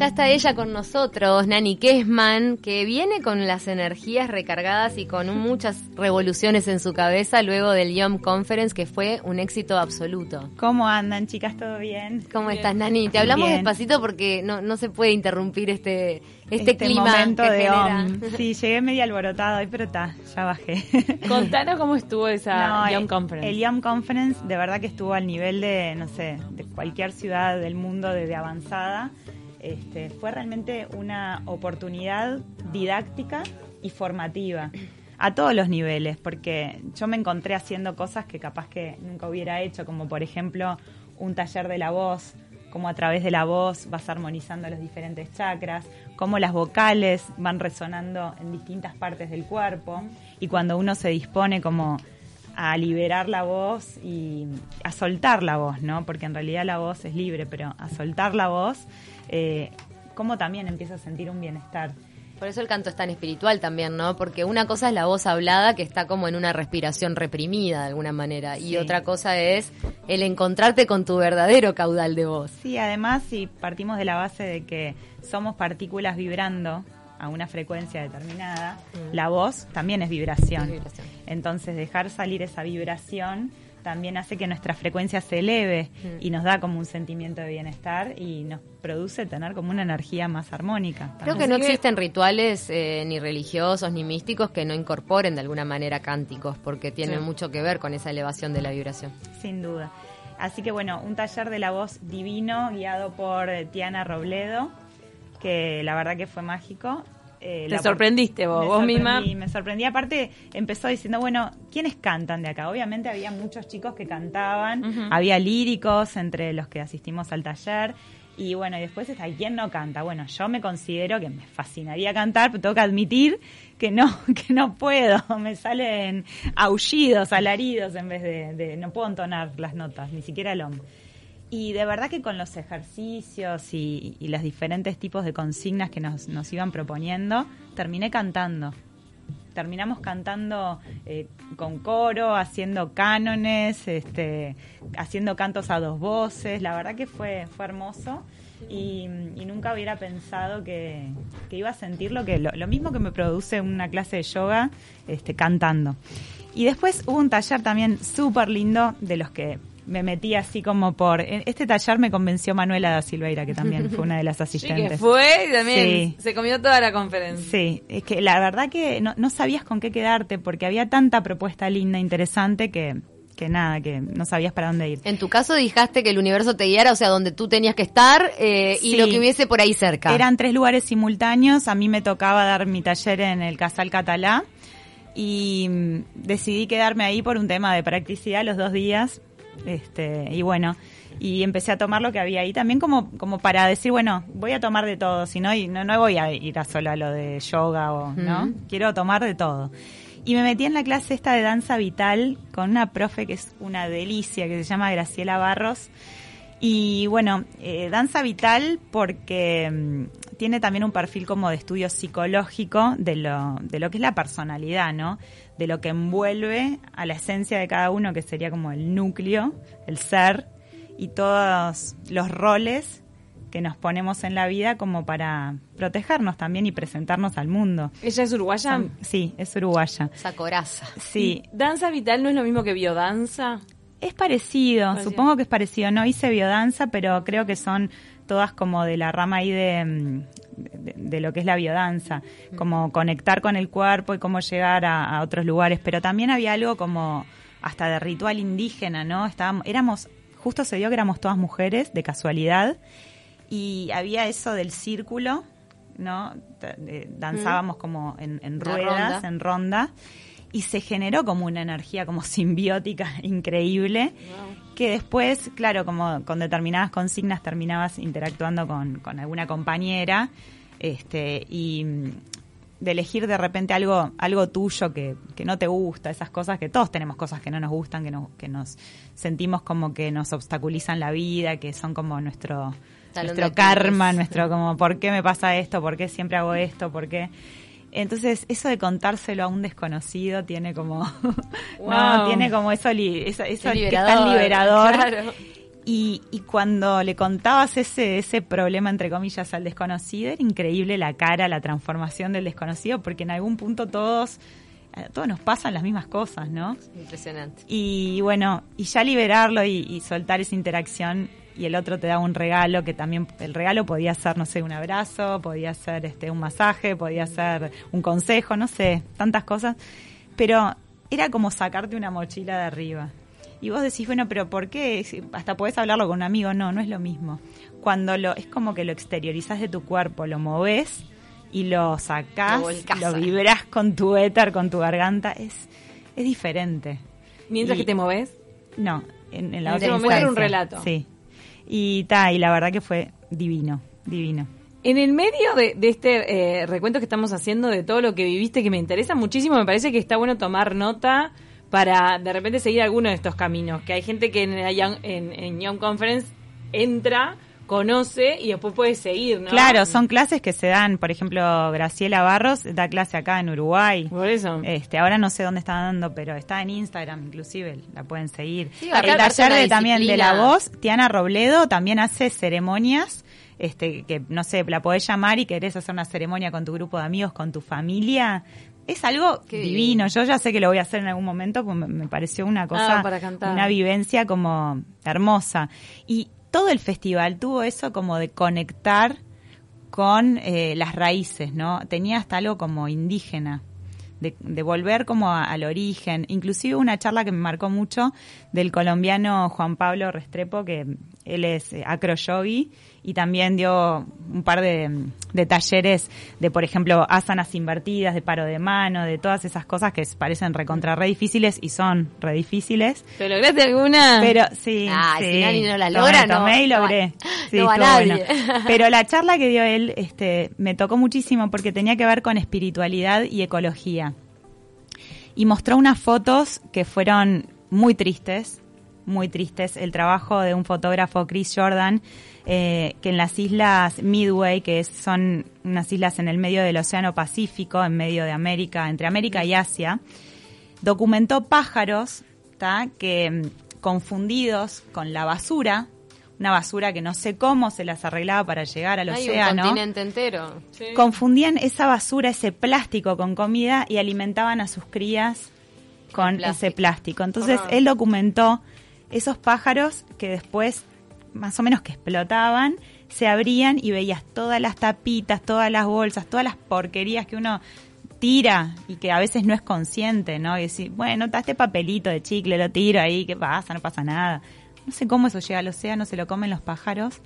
Ya está ella con nosotros, Nani Kessman, que viene con las energías recargadas y con muchas revoluciones en su cabeza luego del YOM Conference, que fue un éxito absoluto. ¿Cómo andan, chicas? ¿Todo bien? ¿Cómo estás, Nani? Te hablamos Bien. despacito porque no, no se puede interrumpir este, este, clima momento que de genera. OM. Sí, llegué medio alborotada hoy, pero está, ya bajé. Contanos cómo estuvo esa No, Young el- Conference. El YOM Conference de verdad que estuvo al nivel de, no sé, de cualquier ciudad del mundo de, de avanzada. Este, fue realmente una oportunidad didáctica y formativa a todos los niveles, porque yo me encontré haciendo cosas que capaz que nunca hubiera hecho, como por ejemplo un taller de la voz, cómo a través de la voz vas armonizando los diferentes chakras, cómo las vocales van resonando en distintas partes del cuerpo y cuando uno se dispone como a liberar la voz y a soltar la voz, ¿no? Porque en realidad la voz es libre, pero a soltar la voz, eh, cómo también empieza a sentir un bienestar. Por eso el canto es tan espiritual también, ¿no? Porque una cosa es la voz hablada que está como en una respiración reprimida de alguna manera y otra cosa es el encontrarte con tu verdadero caudal de voz. Sí, además, si partimos de la base de que somos partículas vibrando a una frecuencia determinada, la voz también es vibración. Es vibración. Entonces, dejar salir esa vibración también hace que nuestra frecuencia se eleve y nos da como un sentimiento de bienestar y nos produce tener como una energía más armónica. Creo que no existen rituales eh, ni religiosos ni místicos que no incorporen de alguna manera cánticos, porque tienen Sí. mucho que ver con esa elevación de la vibración. Sin duda. Así que bueno, un taller de la voz divino guiado por Tiana Robledo, que la verdad que fue mágico. Eh, Te sorprendiste vos, vos sorprendí, misma. Me sorprendí. Aparte, empezó diciendo, bueno, ¿quiénes cantan de acá? Obviamente había muchos chicos que cantaban, había líricos entre los que asistimos al taller. Y bueno, y después está, ¿quién no canta? Bueno, yo me considero que me fascinaría cantar, pero tengo que admitir que no, que no puedo. Me salen aullidos, alaridos en vez de, de- no puedo entonar las notas, ni siquiera el hombre. Y de verdad que con los ejercicios y, los diferentes tipos de consignas que nos, nos iban proponiendo, terminé cantando. Terminamos cantando eh, con coro, haciendo cánones, este, haciendo cantos a dos voces. La verdad que fue, fue hermoso y, y nunca hubiera pensado que, que iba a sentir lo, que, lo, lo mismo que me produce una clase de yoga este, cantando. Y después hubo un taller también súper lindo de los que me metí así como por... en Este taller me convenció Manuela da Silveira, que también fue una de las Sí, asistentes. que fue y también Sí. se comió toda la conferencia. Sí, es que la verdad que no, no sabías con qué quedarte porque había tanta propuesta linda, interesante, que, que nada, que no sabías para dónde ir. En tu caso dijiste que el universo te guiara, o sea, donde tú tenías que estar eh, y Sí. lo que hubiese por ahí cerca. Eran tres lugares simultáneos, a mí me tocaba dar mi taller en el Casal Catalá y mm, decidí quedarme ahí por un tema de practicidad los dos días. Este, y bueno, y empecé a tomar lo que había ahí también como, como para decir, bueno, voy a tomar de todo, si no, no, no voy a ir a solo a lo de yoga o, ¿no? Quiero tomar de todo. Y me metí en la clase esta de danza vital con una profe que es una delicia, que se llama Graciela Barros. Y bueno, eh, danza vital porque mm, tiene también un perfil como de estudio psicológico de lo, de lo que es la personalidad, ¿no? De lo que envuelve a la esencia de cada uno, que sería como el núcleo, el ser, y todos los roles que nos ponemos en la vida como para protegernos también y presentarnos al mundo. ¿Ella es uruguaya? Son- sí, es uruguaya. Esa coraza. Sí, ¿Y ¿Danza vital no es lo mismo que biodanza? Es parecido, Parecido. supongo que es parecido. No hice biodanza, pero creo que son todas como de la rama ahí de, mm, de, de lo que es la biodanza, como conectar con el cuerpo y cómo llegar a, a otros lugares. Pero también había algo como hasta de ritual indígena, ¿no? Estábamos, éramos, justo se dio que éramos todas mujeres, de casualidad, y había eso del círculo, ¿no? Eh, Danzábamos como en, en ruedas, ronda. en ronda, y se generó como una energía como simbiótica increíble, que después, claro, como con determinadas consignas terminabas interactuando con, con alguna compañera, este, y mm, de elegir de repente algo, algo tuyo que, que no te gusta, esas cosas que todos tenemos cosas que no nos gustan, que, no, que nos sentimos como que nos obstaculizan la vida, que son como nuestro, Talón nuestro karma, nuestro como, ¿por qué me pasa esto? ¿Por qué siempre hago esto? ¿Por qué? Entonces, eso de contárselo a un desconocido tiene como, no, tiene como eso, li- eso, eso que es tan liberador. Claro. Y, y cuando le contabas ese, ese problema, entre comillas, al desconocido, era increíble la cara, la transformación del desconocido, porque en algún punto todos, todos nos pasan las mismas cosas, ¿no? Impresionante. Y bueno, y ya liberarlo y, y soltar esa interacción y el otro te da un regalo que también el regalo podía ser, no sé, un abrazo, podía ser este un masaje, podía ser un consejo, no sé, tantas cosas, pero era como sacarte una mochila de arriba. Y vos decís, bueno, pero ¿por qué? Hasta podés hablarlo con un amigo, no, no es lo mismo. Cuando lo es como que lo exteriorizás de tu cuerpo, lo movés y lo sacás, Lo lo ahí. vibrás con tu éter, con tu garganta, es es diferente. Mientras Y- que te moves. no, en, en la En otra ese momento era un relato. Sí. Y ta, y la verdad que fue divino, divino. En el medio de, este eh, recuento que estamos haciendo de todo lo que viviste, que me interesa muchísimo, me parece que está bueno tomar nota para de repente seguir alguno de estos caminos. Que hay gente que en, en, en Young Conference entra, conoce y después puede seguir, ¿no? Claro, son clases que se dan, por ejemplo, Graciela Barros da clase acá en Uruguay. Por eso. Este, ahora no sé dónde está dando, pero está en Instagram inclusive, la pueden seguir. Sí, el taller de, también de la voz, Tiana Robledo también hace ceremonias, este, que no sé, la podés llamar y querés hacer una ceremonia con tu grupo de amigos, con tu familia. Es algo Qué divino. Yo ya sé que lo voy a hacer en algún momento, me, pareció una cosa, Ah, para cantar. una vivencia como hermosa. Y todo el festival tuvo eso como de conectar con eh, las raíces, ¿no? Tenía hasta algo como indígena, de, de volver como a- al origen. Inclusive una charla que me marcó mucho del colombiano Juan Pablo Restrepo, que él es eh, acroyogi y también dio un par de, de talleres de, por ejemplo, asanas invertidas, de paro de mano, de todas esas cosas que parecen recontra re difíciles y son re difíciles. ¿Te lograste alguna? Pero sí, Ah, sí. si Nani no la logra, no- tomé y no logré. Sí, no va estuvo nadie. bueno. Pero la charla que dio él este, me tocó muchísimo porque tenía que ver con espiritualidad y ecología. Y mostró unas fotos que fueron muy tristes, muy tristes. El trabajo de un fotógrafo, Chris Jordan, eh, que en las islas Midway, que son unas islas en el medio del Océano Pacífico, en medio de América, entre América y Asia, documentó pájaros que mm, confundidos con la basura, una basura que no sé cómo se las arreglaba para llegar al Hay un océano, continente entero. Sí. confundían esa basura, ese plástico con comida y alimentaban a sus crías con plástico. ese plástico. Entonces él documentó esos pájaros que después más o menos que explotaban, se abrían y veías todas las tapitas, todas las bolsas, todas las porquerías que uno tira y que a veces no es consciente, ¿no? Y decir, bueno, está este papelito de chicle, lo tiro ahí, ¿qué pasa? No pasa nada. No sé cómo eso llega al océano, se lo comen los pájaros.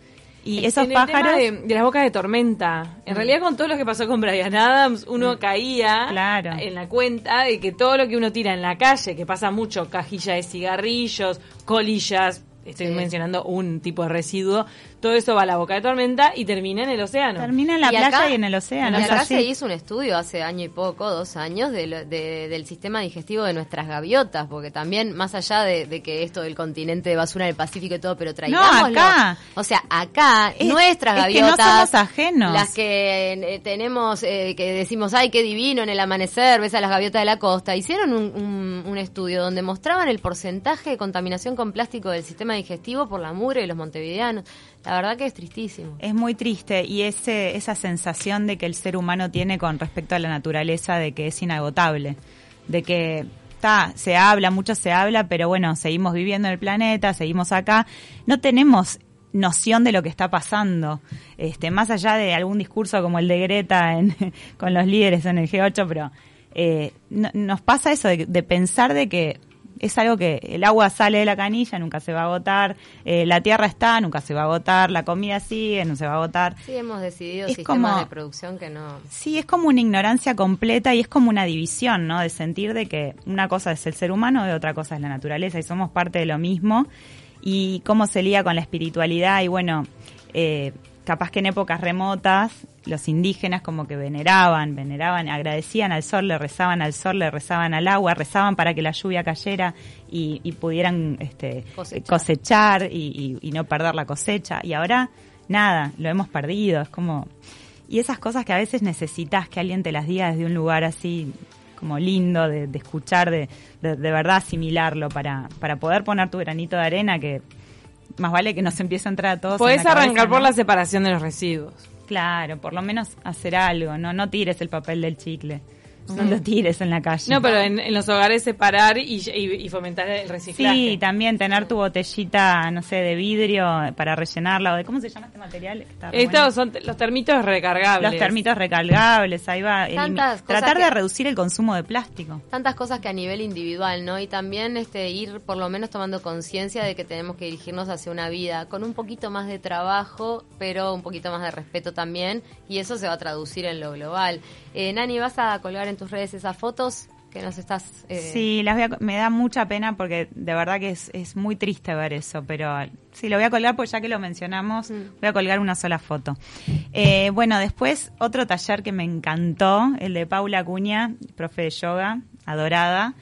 Y esos en el tema pájaros... de, de las bocas de tormenta. En realidad, con todo lo que pasó con Brian Adams, uno caía Claro. en la cuenta de que todo lo que uno tira en la calle, que pasa mucho, cajilla de cigarrillos, colillas, estoy Sí. mencionando un tipo de residuo, todo eso va a la boca de tormenta y termina en el océano. Termina en la Y playa acá- y en el océano. Y acá así. se hizo un estudio hace año y poco, dos años, de lo- de- del sistema digestivo de nuestras gaviotas, porque también, más allá de, de que esto del continente de basura en el Pacífico y todo, pero traigámoslo. acá. O sea, acá, Es- nuestras es que no gaviotas. somos ajenos. Las que eh, tenemos, eh, que decimos, ay, qué divino en el amanecer, ves a las gaviotas de la costa. Hicieron un, un- un estudio donde mostraban el porcentaje de contaminación con plástico del sistema digestivo por la mugre de los montevideanos. La verdad que es tristísimo. Es muy triste y ese, esa sensación de que el ser humano tiene con respecto a la naturaleza de que es inagotable, de que está, se habla, mucho se habla, pero bueno, seguimos viviendo en el planeta, seguimos acá, no tenemos noción de lo que está pasando, este, más allá de algún discurso como el de Greta en, con los líderes en el G8, pero eh, no- nos pasa eso de, de pensar de que es algo que el agua sale de la canilla, nunca se va a agotar, eh, la tierra está, nunca se va a agotar, la comida sigue, no se va a agotar. Sí, hemos decidido Es sistemas como- de producción que no... Sí, es como una ignorancia completa y es como una división, ¿no? De sentir de que una cosa es el ser humano y otra cosa es la naturaleza y somos parte de lo mismo. Y cómo se liga con la espiritualidad y bueno, eh, capaz que en épocas remotas los indígenas como que veneraban, veneraban, agradecían al sol, le rezaban al sol, le rezaban al agua, rezaban para que la lluvia cayera y, y pudieran este, Cosechar. cosechar y, y- y no perder la cosecha. Y ahora, nada, lo hemos perdido, es como... Y esas cosas que a veces necesitas que alguien te las diga desde un lugar así como lindo de, de escuchar, de, de, de verdad asimilarlo para, para poder poner tu granito de arena que más vale que nos empiece a entrar a todos. cabeza, arrancar por ¿no? la separación de los residuos. Claro, por lo menos hacer algo, no no tires el papel del chicle, no lo tires en la calle. No, pero en, en los hogares separar y, y- y fomentar el reciclaje. Sí, también tener tu botellita, no sé, de vidrio para rellenarla o de cómo se llama este material. Está Estos bueno. son los termitos recargables. los termitos recargables, ahí va. Tratar que- de reducir el consumo de plástico. tantas cosas que a nivel individual, ¿no? Y también este ir por lo menos tomando conciencia de que tenemos que dirigirnos hacia una vida con un poquito más de trabajo, pero un poquito más de respeto también, y eso se va a traducir en lo global. Eh, Nani, ¿vas a colgar en tus redes esas fotos que nos estás... eh, Sí, las voy a me da mucha pena porque de verdad que es, es muy triste ver eso, pero sí, lo voy a colgar porque ya que lo mencionamos, voy a colgar una sola foto. Eh, bueno, después otro taller que me encantó, el de Paula Acuña, profe de yoga, adorada.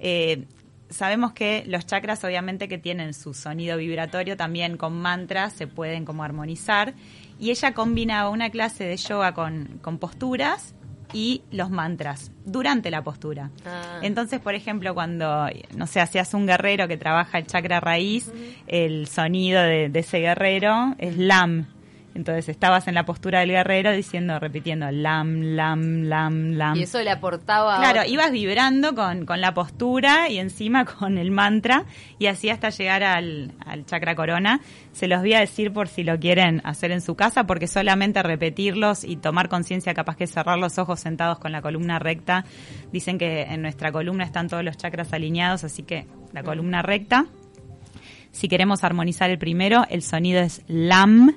Eh, sabemos que los chakras obviamente que tienen su sonido vibratorio también con mantras se pueden como armonizar y ella combinaba una clase de yoga con, con posturas y los mantras durante la postura. Ah. Entonces, por ejemplo, cuando, no sé, hacías un guerrero que trabaja el chakra raíz, el sonido de, de ese guerrero es lam. Entonces estabas en la postura del guerrero diciendo, repitiendo lam, lam, lam, lam. Y eso le aportaba... Claro, otro- ibas vibrando con, con la postura y encima con el mantra y así hasta llegar al, al chakra corona. Se los voy a decir por si lo quieren hacer en su casa porque solamente repetirlos y tomar conciencia capaz que cerrar los ojos sentados con la columna recta. Dicen que en nuestra columna están todos los chakras alineados, así que la columna recta. Si queremos armonizar el primero, el sonido es lam,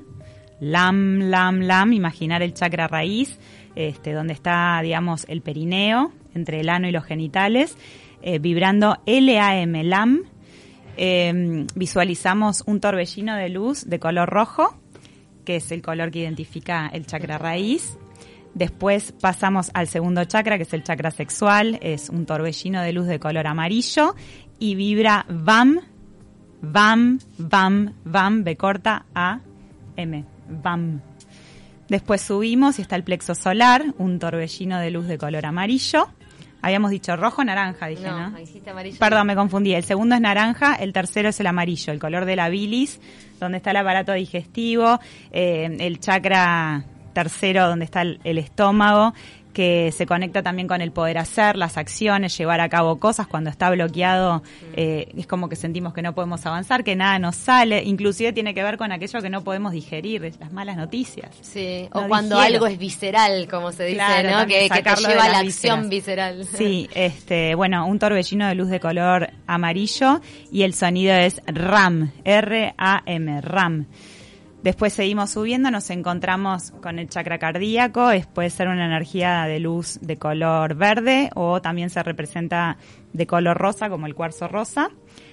lam, lam, lam, imaginar el chakra raíz, este, donde está, digamos, el perineo, entre el ano y los genitales, eh, vibrando LAM, lam. Eh, visualizamos un torbellino de luz de color rojo, que es el color que identifica el chakra raíz. Después pasamos al segundo chakra, que es el chakra sexual, es un torbellino de luz de color amarillo y vibra VAM, VAM, VAM, VAM, B corta A, M, VAM. Después subimos y está el plexo solar, un torbellino de luz de color amarillo. Habíamos dicho rojo, naranja, dije, ¿no? No, amarillo. Perdón, me confundí. El segundo es naranja, el tercero es el amarillo, el color de la bilis, donde está el aparato digestivo, eh, el chakra tercero, donde está el, el estómago, que se conecta también con el poder hacer, las acciones, llevar a cabo cosas. Cuando está bloqueado eh, es como que sentimos que no podemos avanzar, que nada nos sale. Inclusive tiene que ver con aquello que no podemos digerir, las malas noticias. Sí, o cuando digiero. algo es visceral, como se dice, Claro, ¿no? Que, que te lleva a la acción visceral. Sí, este, bueno, un torbellino de luz de color amarillo y el sonido es RAM, R-A-M, RAM. Después seguimos subiendo, nos encontramos con el chakra cardíaco, puede ser una energía de luz de color verde o también se representa de color rosa, como el cuarzo rosa.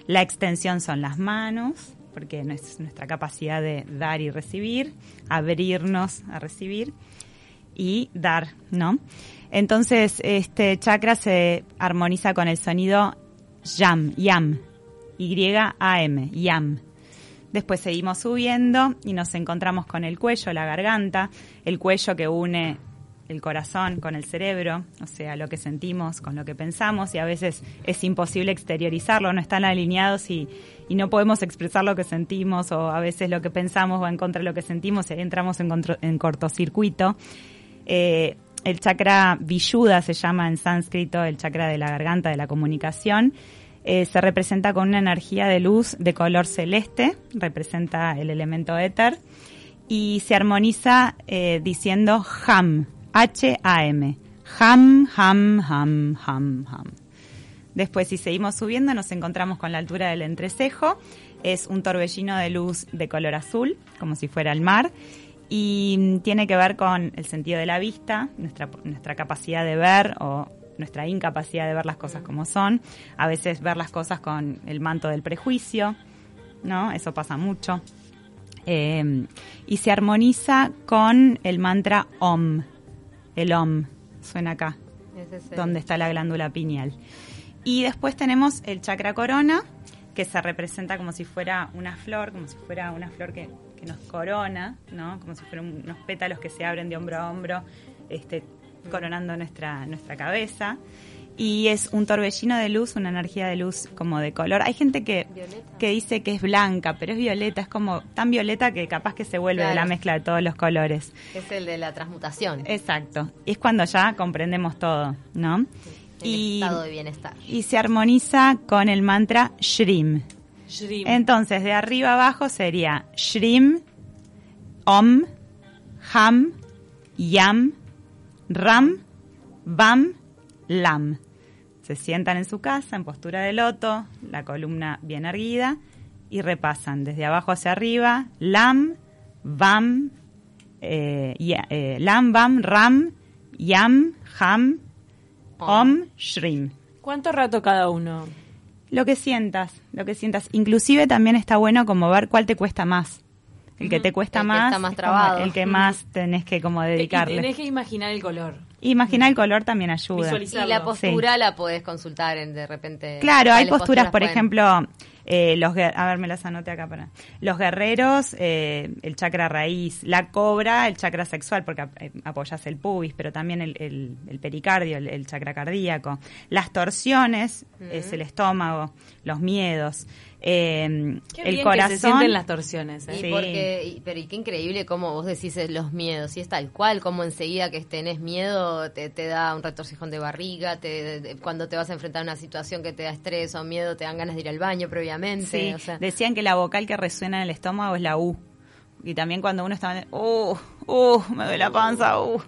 La extensión son las manos, porque es nuestra capacidad de dar y recibir, abrirnos a recibir y dar, ¿no? Entonces, este chakra se armoniza con el sonido yam, yam, Y-A-M, yam. Después seguimos subiendo y nos encontramos con el cuello, la garganta, el cuello que une el corazón con el cerebro, o sea, lo que sentimos con lo que pensamos y a veces es imposible exteriorizarlo, no están alineados y, no podemos expresar lo que sentimos o a veces lo que pensamos va en contra de lo que sentimos entramos en cortocircuito. Eh, el chakra Vishuddha se llama en sánscrito, el chakra de la garganta, de la comunicación. Eh, se representa con una energía de luz de color celeste, representa el elemento éter, y se armoniza eh, diciendo Ham, H-A-M. Ham, ham, ham, ham, ham. Después, si seguimos subiendo, nos encontramos con la altura del entrecejo. Es un torbellino de luz de color azul, como si fuera el mar. Y mm, tiene que ver con el sentido de la vista, nuestra, nuestra capacidad de ver o nuestra incapacidad de ver las cosas como son. A veces ver las cosas con el manto del prejuicio, ¿no? Eso pasa mucho. Eh, y se armoniza con el mantra OM. El OM suena acá, es donde está la glándula pineal. Y después tenemos el chakra corona, que se representa como si fuera una flor, como si fuera una flor que, que nos corona, ¿no? Como si fueran unos pétalos que se abren de hombro a hombro, este, coronando nuestra, nuestra cabeza. Y es un torbellino de luz, una energía de luz como de color. Hay gente que, Violeta. que dice que es blanca, pero es violeta, es como tan violeta que capaz que se vuelve de la mezcla de todos los colores. Es el de la transmutación. Exacto. Y es cuando ya comprendemos todo, ¿no? el Y, estado de bienestar. y se armoniza con el mantra Shrim. Shrim. Entonces, de arriba abajo sería Shrim, Om, Ham, Yam, Ram, Bam, Lam. Se sientan en su casa en postura de loto, la columna bien erguida, y repasan desde abajo hacia arriba Lam, Bam, eh, eh, Lam, Bam, Ram, Yam, Ham, Om, Shrim. ¿Cuánto rato cada uno? Lo que sientas, lo que sientas. Inclusive también está bueno como ver cuál te cuesta más. El que te cuesta El que más, está más es como trabado. el que más tenés que como Y dedicarle. tenés que imaginar el color. Imagina el color también ayuda. Y la postura la podés consultar en, de repente. Claro, hay posturas, por pueden- ejemplo, eh, los a ver, me las anoté acá para los guerreros, eh, el chakra raíz, la cobra, el chakra sexual, porque ap- eh, apoyas el pubis, pero también el, el- el pericardio, el, el chakra cardíaco. Las torsiones es el estómago, los miedos, eh, Qué el bien corazón. que se sienten las torsiones. ¿eh? Y Sí. porque, y- pero y qué increíble cómo vos decís los miedos, y es tal cual, como enseguida que tenés miedo te, te da un retorcijón de barriga, te, de- de- cuando te vas a enfrentar a una situación que te da estrés o miedo, te dan ganas de ir al baño previamente. Sí, o sea, decían que la vocal que resuena en el estómago es la U. Y también cuando uno está, uh, uh, me duele la panza, uh.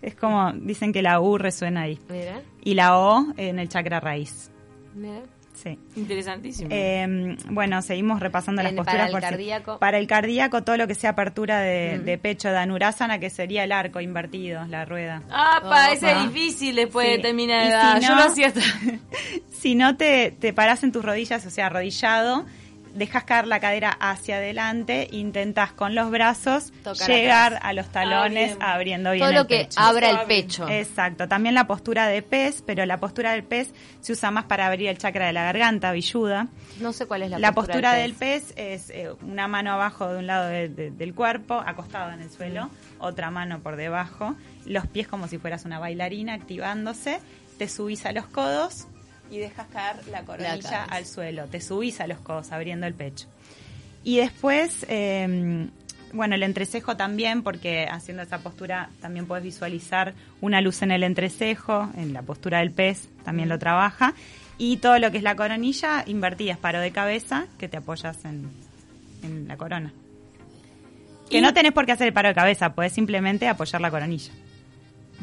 Es como, dicen que la U resuena ahí. mira, Y la O en el chakra raíz. mira. Sí. Interesantísimo. Eh, bueno, seguimos repasando las posturas. para el por si- cardíaco. para el cardíaco, todo lo que sea apertura de, de pecho, de anurasana, que sería el arco invertido, la rueda. ¡Apa! Oh, ese ah. es difícil después Sí. de terminar Y de edad. si Yo no- lo hacía hasta... Si no te, te parás en tus rodillas, o sea, arrodillado, dejas caer la cadera hacia adelante, intentas con los brazos Tocar llegar atrás. a los talones bien. abriendo bien Todo el lo que pecho. abra el pecho. Exacto, también la postura de pez, pero la postura del pez se usa más para abrir el chakra de la garganta, villuda. No sé cuál es la, La, postura del pez es eh, una mano abajo de un lado de- de- del cuerpo, acostado en el suelo, otra mano por debajo, los pies como si fueras una bailarina activándose, te subís a los codos y dejas caer la coronilla al suelo, te subís a los codos abriendo el pecho. Y después, eh, bueno, el entrecejo también, porque haciendo esa postura también puedes visualizar una luz en el entrecejo, en la postura del pez también lo trabaja. Y todo lo que es la coronilla, invertidas, paro de cabeza, que te apoyas en, en la corona. Que no tenés por qué hacer el paro de cabeza, puedes simplemente apoyar la coronilla.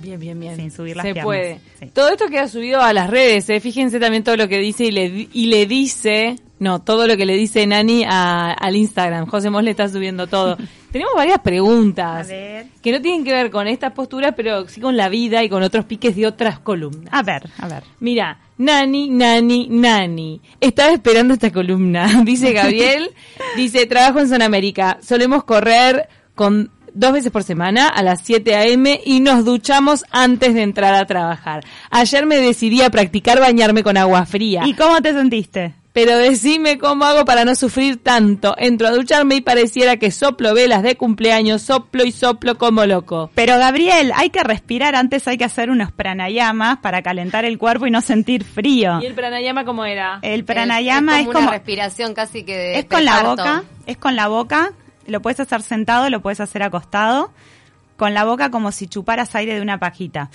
Bien, bien, bien. Sin subir las Se piernas. puede. Sí. Todo esto queda subido a las redes, ¿eh? Fíjense también todo lo que dice y le, y le dice, no, todo lo que le dice Nani a- al Instagram. José Mos le está subiendo todo. Tenemos varias preguntas A ver. que no tienen que ver con estas posturas, pero sí con la vida y con otros piques de otras columnas. A ver, a ver. Mira, Nani, Nani, Nani. Estaba esperando esta columna. Dice Gabriel, dice, trabajo en Zona América. Solemos correr con dos veces por semana a las 7 a.m. y nos duchamos antes de entrar a trabajar. Ayer me decidí a practicar bañarme con agua fría. ¿Y cómo te sentiste? Pero decime cómo hago para no sufrir tanto. Entro a ducharme y pareciera que soplo velas de cumpleaños, soplo y soplo como loco. Pero Gabriel, hay que respirar, antes hay que hacer unos pranayamas para calentar el cuerpo y no sentir frío. ¿Y el pranayama cómo era? El pranayama es, como, como, una respiración casi que de es con la boca, es con la boca, lo puedes hacer sentado, lo puedes hacer acostado, con la boca como si chuparas aire de una pajita.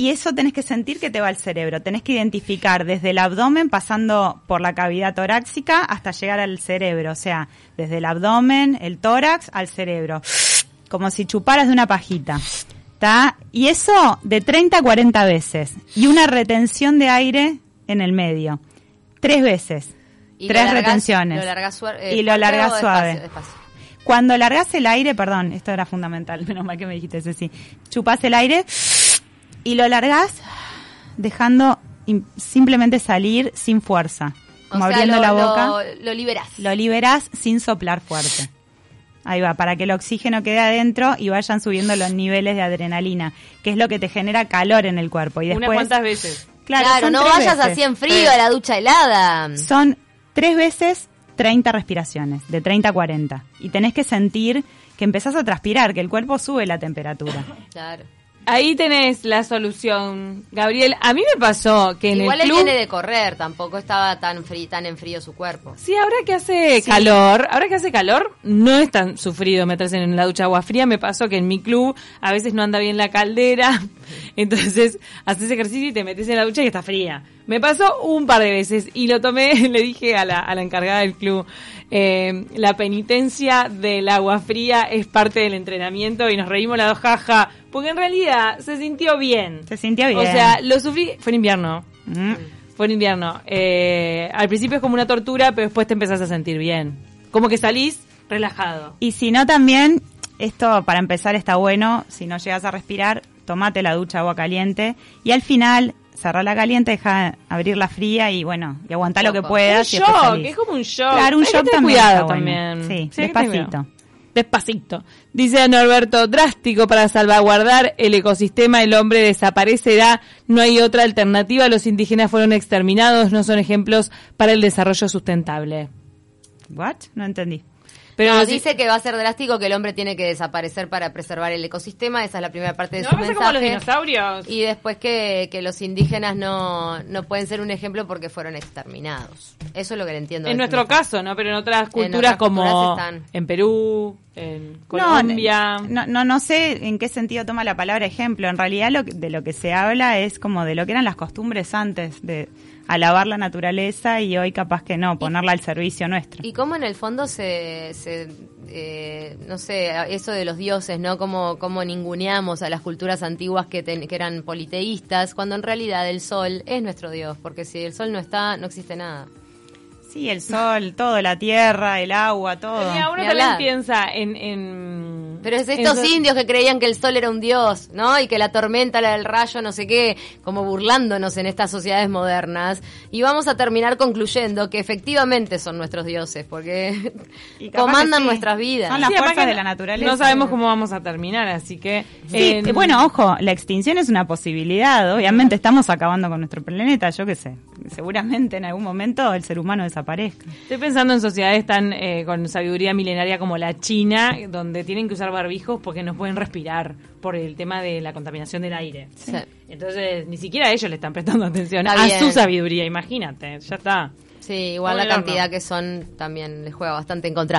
Y eso tenés que sentir que te va al cerebro, tenés que identificar desde el abdomen pasando por la cavidad torácica hasta llegar al cerebro, o sea, desde el abdomen, el tórax al cerebro, como si chuparas de una pajita. ¿Tá? Y eso de 30 a 40 veces. Y una retención de aire en el medio. Tres veces. Y Tres lo retenciones. Lo eh, y lo largas suave. despacio, despacio? Cuando largas el aire, perdón, esto era fundamental, menos mal que me dijiste ese sí. Chupás el aire y lo largás dejando im- simplemente salir sin fuerza. O Como sea, abriendo lo- la lo- boca. Lo, liberás. Lo liberás sin soplar fuerte. Ahí va, para que el oxígeno quede adentro y vayan subiendo los niveles de adrenalina, que es lo que te genera calor en el cuerpo. Y después, Unas cuantas veces. Claro, Claro, no vayas veces. así en frío a la ducha helada. Son tres veces 30 respiraciones, de 30 a 40. Y tenés que sentir que empezás a transpirar, que el cuerpo sube la temperatura. Claro. Ahí tenés la solución, Gabriel. A mí me pasó que en Igual el él club... viene de correr, tampoco estaba tan frío, tan en frío su cuerpo. Sí, ahora que hace calor, ahora que hace calor, no es tan sufrido meterse en la ducha agua fría. Me pasó que en mi club a veces no anda bien la caldera, entonces haces ejercicio y te metes en la ducha y está fría. Me pasó un par de veces y lo tomé, le dije a la, a la encargada del club, eh, la penitencia del agua fría es parte del entrenamiento y nos reímos la dos jaja, porque en realidad se sintió bien. Se sintió bien. O sea, lo sufrí, fue en invierno. Mm. Fue en invierno. Eh, al principio es como una tortura, pero después te empezás a sentir bien. Como que salís relajado. Y si no, también, esto para empezar está bueno, si no llegas a respirar, tomate la ducha agua caliente y al final cerrá la caliente, deja abrir la fría y bueno, y aguantá lo que puedas. un y shock, es como un shock. Claro, un Hay que shock tener también cuidado bueno. también. Sí, que despacito. Despacito. Dice Norberto, drástico para salvaguardar el ecosistema, el hombre desaparecerá, no hay otra alternativa, los indígenas fueron exterminados, no son ejemplos para el desarrollo sustentable. ¿What? No entendí. Pero No, si- dice que va a ser drástico que el hombre tiene que desaparecer para preservar el ecosistema, esa es la primera parte de ¿No su va a ser como los mensaje. dinosaurios? Y después que, que los indígenas no, no pueden ser un ejemplo porque fueron exterminados. Eso es lo que le entiendo. En nuestro mensaje. caso, ¿no? Pero en otras culturas otras como culturas están. en Perú, en Colombia. No, no, no sé en qué sentido toma la palabra ejemplo. En realidad lo que- de lo que se habla es como de lo que eran las costumbres antes, de alabar la naturaleza y hoy capaz que no, ponerla al servicio nuestro. Y cómo en el fondo se, se eh, no sé, eso de los dioses, ¿no? Como, como ninguneamos a las culturas antiguas que, ten- que eran politeístas, cuando en realidad el sol es nuestro dios, porque si el sol no está, no existe nada. Sí, el sol, todo, la tierra, el agua, todo. Mira, uno también piensa en... en Pero es estos indios que creían que el sol era un dios, ¿no? Y que la tormenta, la del rayo, no sé qué, como burlándonos en estas sociedades modernas. Y vamos a terminar concluyendo que efectivamente son nuestros dioses, porque Y comandan sí. nuestras vidas. Son las Sí, fuerzas de la naturaleza. No sabemos cómo vamos a terminar, así que... Sí, en- eh, bueno, ojo, la extinción es una posibilidad. Obviamente estamos acabando con nuestro planeta, yo qué sé. Seguramente en algún momento el ser humano desaparezca. Estoy pensando en sociedades tan eh, con sabiduría milenaria como la China, donde tienen que usar barbijos porque no pueden respirar por el tema de la contaminación del aire. Sí. Entonces, ni siquiera ellos le están prestando atención Está a bien. su sabiduría, imagínate, ya está. Sí, igual la cantidad que son también les juega bastante en contra.